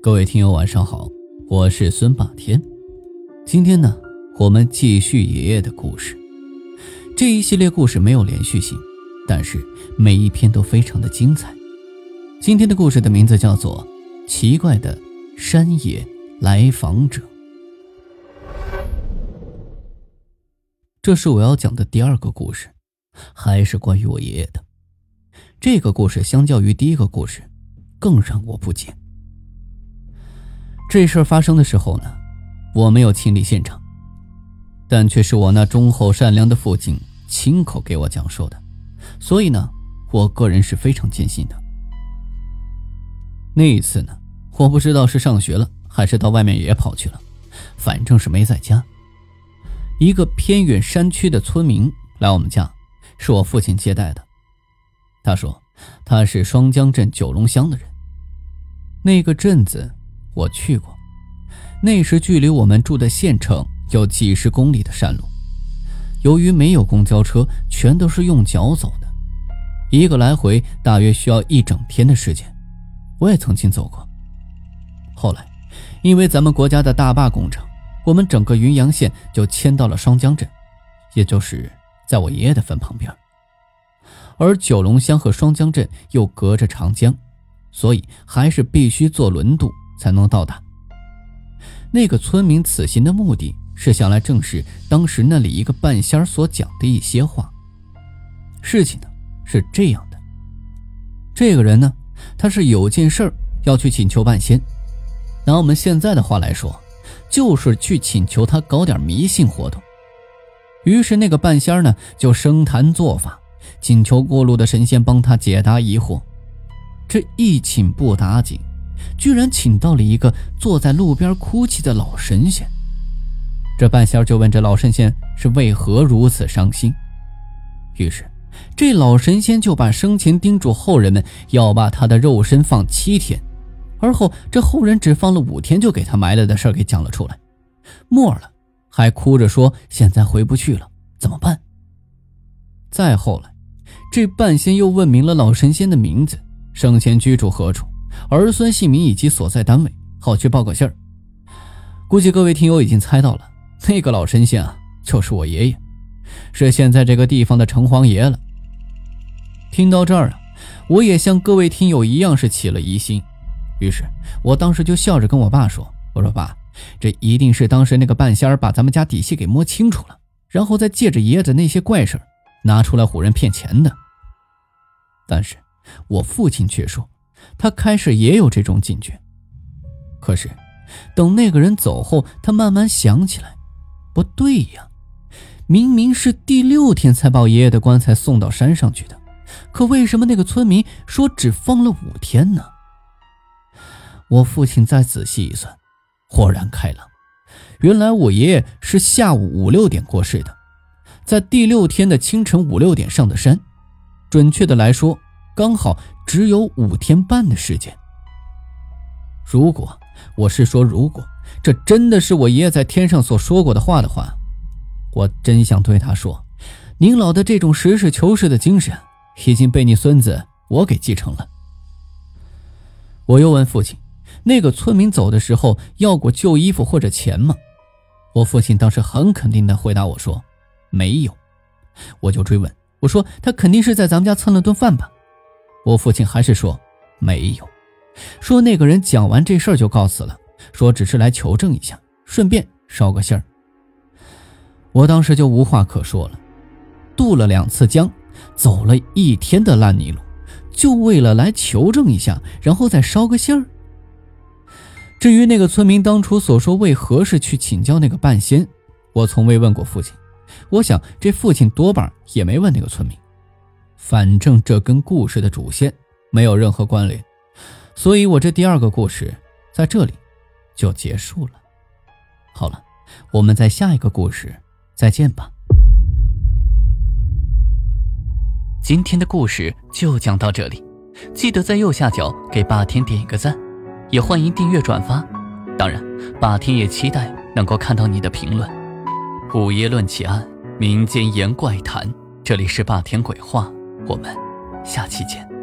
各位听友晚上好，我是孙霸天。今天呢，我们继续爷爷的故事。这一系列故事没有连续性，但是每一篇都非常的精彩。今天的故事的名字叫做《奇怪的山野来访者》。这是我要讲的第二个故事，还是关于我爷爷的。这个故事相较于第一个故事，更让我不解。这事儿发生的时候呢，我没有亲历现场，但却是我那忠厚善良的父亲亲口给我讲述的，所以呢，我个人是非常坚信的。那一次呢，我不知道是上学了，还是到外面也跑去了，反正是没在家。一个偏远山区的村民来我们家，是我父亲接待的。他说他是双江镇九龙乡的人，那个镇子。我去过，那时距离我们住的县城有几十公里的山路，由于没有公交车，全都是用脚走的，一个来回大约需要一整天的时间。我也曾经走过。后来，因为咱们国家的大坝工程，我们整个云阳县就迁到了双江镇，也就是在我爷爷的坟旁边。而九龙乡和双江镇又隔着长江，所以还是必须坐轮渡。才能到达。那个村民此行的目的是想来证实当时那里一个半仙所讲的一些话。事情呢是这样的，这个人呢，他是有件事儿要去请求半仙，拿我们现在的话来说，就是去请求他搞点迷信活动。于是那个半仙呢就生坛做法，请求过路的神仙帮他解答疑惑。这一请不打紧。居然请到了一个坐在路边哭泣的老神仙。这半仙就问这老神仙是为何如此伤心。于是，这老神仙就把生前叮嘱后人们要把他的肉身放七天，而后这后人只放了五天就给他埋了的事给讲了出来。末了，还哭着说现在回不去了，怎么办？再后来，这半仙又问明了老神仙的名字，生前居住何处。儿孙姓名以及所在单位，好去报个信儿。估计各位听友已经猜到了，那个老神仙啊，就是我爷爷，是现在这个地方的城隍爷了。听到这儿啊，我也像各位听友一样是起了疑心，于是我当时就笑着跟我爸说：“我说爸，这一定是当时那个半仙儿把咱们家底细给摸清楚了，然后再借着爷爷的那些怪事拿出来唬人骗钱的。”但是，我父亲却说。他开始也有这种警觉，可是等那个人走后，他慢慢想起来，不对呀，明明是第六天才把爷爷的棺材送到山上去的，可为什么那个村民说只放了五天呢？我父亲再仔细一算，豁然开朗，原来我爷爷是下午五六点过世的，在第六天的清晨五六点上的山，准确的来说。刚好只有五天半的时间。如果我是说，如果这真的是我爷爷在天上所说过的话的话，我真想对他说：“您老的这种实事求是的精神，已经被你孙子我给继承了。”我又问父亲：“那个村民走的时候要过旧衣服或者钱吗？”我父亲当时很肯定的回答我说：“没有。”我就追问我说：“他肯定是在咱们家蹭了顿饭吧？”我父亲还是说没有，说那个人讲完这事儿就告辞了，说只是来求证一下，顺便捎个信儿。我当时就无话可说了，渡了两次江，走了一天的烂泥路，就为了来求证一下，然后再捎个信儿。至于那个村民当初所说为何事去请教那个半仙，我从未问过父亲，我想这父亲多半也没问那个村民。反正这跟故事的主线没有任何关联，所以我这第二个故事在这里就结束了。好了，我们在下一个故事再见吧。今天的故事就讲到这里，记得在右下角给霸天点一个赞，也欢迎订阅转发。当然，霸天也期待能够看到你的评论。午夜论奇案，民间言怪谈，这里是霸天鬼话。我们下期见。